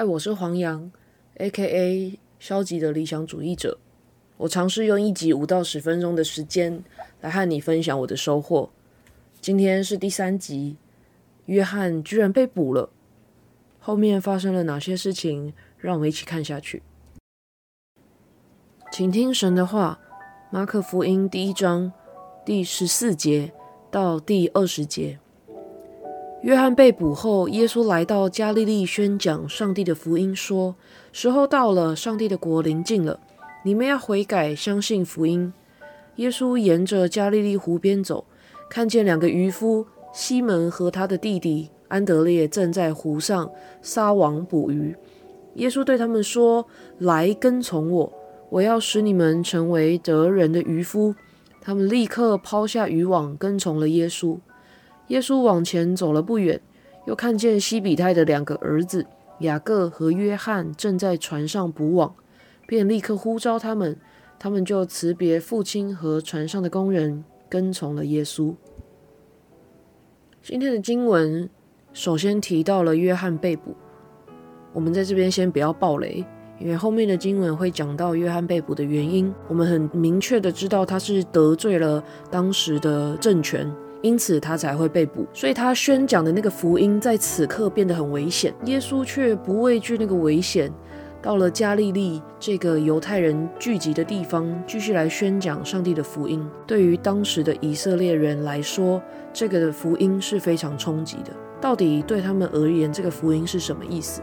嗨，我是黄洋，A.K.A. 消极的理想主义者。我尝试用一集五到十分钟的时间来和你分享我的收获。今天是第三集，约翰居然被捕了。后面发生了哪些事情？让我们一起看下去。请听神的话，《马可福音》第一章第十四节到第二十节。约翰被捕后，耶稣来到加利利宣讲上帝的福音，说：“时候到了，上帝的国临近了，你们要悔改，相信福音。”耶稣沿着加利利湖边走，看见两个渔夫西门和他的弟弟安德烈正在湖上撒网捕鱼。耶稣对他们说：“来跟从我，我要使你们成为得人的渔夫。”他们立刻抛下渔网，跟从了耶稣。耶稣往前走了不远，又看见西比泰的两个儿子雅各和约翰正在船上捕网，便立刻呼召他们，他们就辞别父亲和船上的工人，跟从了耶稣。今天的经文首先提到了约翰被捕，我们在这边先不要暴雷，因为后面的经文会讲到约翰被捕的原因，我们很明确的知道他是得罪了当时的政权。因此他才会被捕，所以他宣讲的那个福音在此刻变得很危险。耶稣却不畏惧那个危险，到了加利利这个犹太人聚集的地方，继续来宣讲上帝的福音。对于当时的以色列人来说，这个的福音是非常冲击的。到底对他们而言，这个福音是什么意思？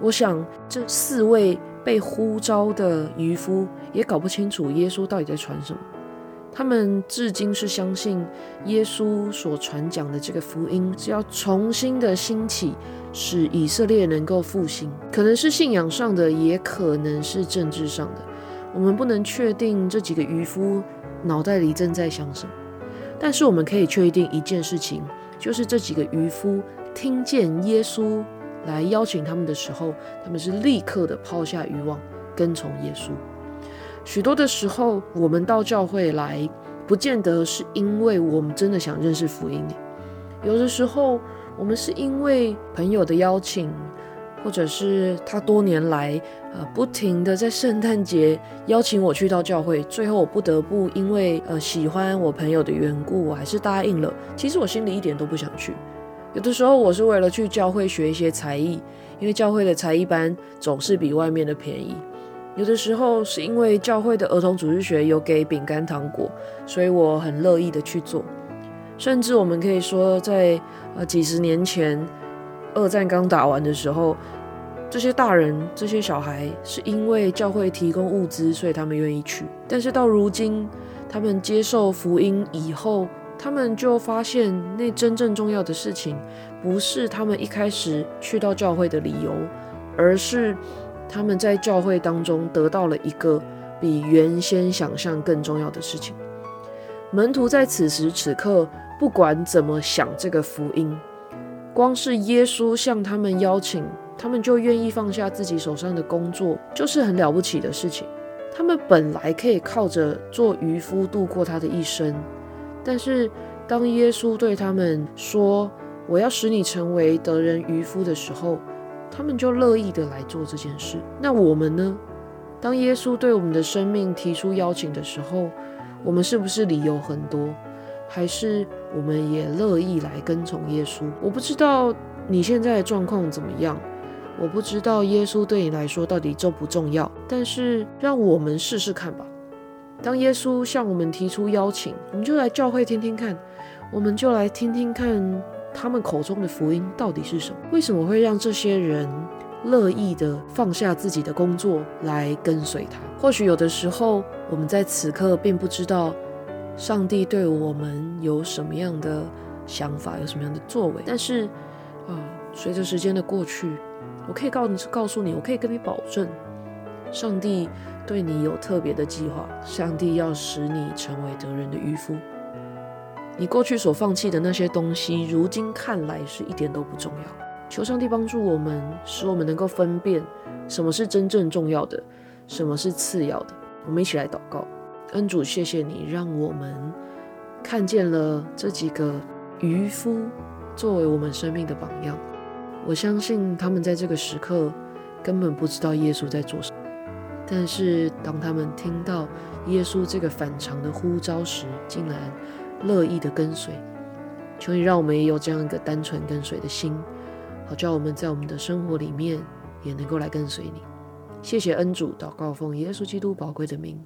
我想这四位被呼召的渔夫也搞不清楚耶稣到底在传什么。他们至今是相信耶稣所传讲的这个福音是要重新的兴起，使以色列能够复兴，可能是信仰上的，也可能是政治上的。我们不能确定这几个渔夫脑袋里正在想什么，但是我们可以确定一件事情，就是这几个渔夫听见耶稣来邀请他们的时候，他们是立刻的抛下渔网，跟从耶稣。许多的时候，我们到教会来，不见得是因为我们真的想认识福音。有的时候，我们是因为朋友的邀请，或者是他多年来呃不停的在圣诞节邀请我去到教会，最后我不得不因为呃喜欢我朋友的缘故，我还是答应了。其实我心里一点都不想去。有的时候，我是为了去教会学一些才艺，因为教会的才艺班总是比外面的便宜。有的时候是因为教会的儿童主日学有给饼干糖果，所以我很乐意的去做。甚至我们可以说，在呃几十年前，二战刚打完的时候，这些大人、这些小孩是因为教会提供物资，所以他们愿意去。但是到如今，他们接受福音以后，他们就发现那真正重要的事情，不是他们一开始去到教会的理由，而是。他们在教会当中得到了一个比原先想象更重要的事情。门徒在此时此刻，不管怎么想这个福音，光是耶稣向他们邀请，他们就愿意放下自己手上的工作，就是很了不起的事情。他们本来可以靠着做渔夫度过他的一生，但是当耶稣对他们说：“我要使你成为得人渔夫”的时候，他们就乐意的来做这件事。那我们呢？当耶稣对我们的生命提出邀请的时候，我们是不是理由很多，还是我们也乐意来跟从耶稣？我不知道你现在的状况怎么样，我不知道耶稣对你来说到底重不重要。但是让我们试试看吧。当耶稣向我们提出邀请，我们就来教会听听看，我们就来听听看。他们口中的福音到底是什么？为什么会让这些人乐意的放下自己的工作来跟随他？或许有的时候，我们在此刻并不知道上帝对我们有什么样的想法，有什么样的作为。但是，啊，随着时间的过去，我可以告告诉你，我可以跟你保证，上帝对你有特别的计划。上帝要使你成为得人的渔夫。你过去所放弃的那些东西，如今看来是一点都不重要。求上帝帮助我们，使我们能够分辨什么是真正重要的，什么是次要的。我们一起来祷告，恩主，谢谢你让我们看见了这几个渔夫作为我们生命的榜样。我相信他们在这个时刻根本不知道耶稣在做什么。但是当他们听到耶稣这个反常的呼召时，竟然乐意的跟随。求你让我们也有这样一个单纯跟随的心，好叫我们在我们的生活里面也能够来跟随你。谢谢恩主，祷告奉耶稣基督宝贵的名。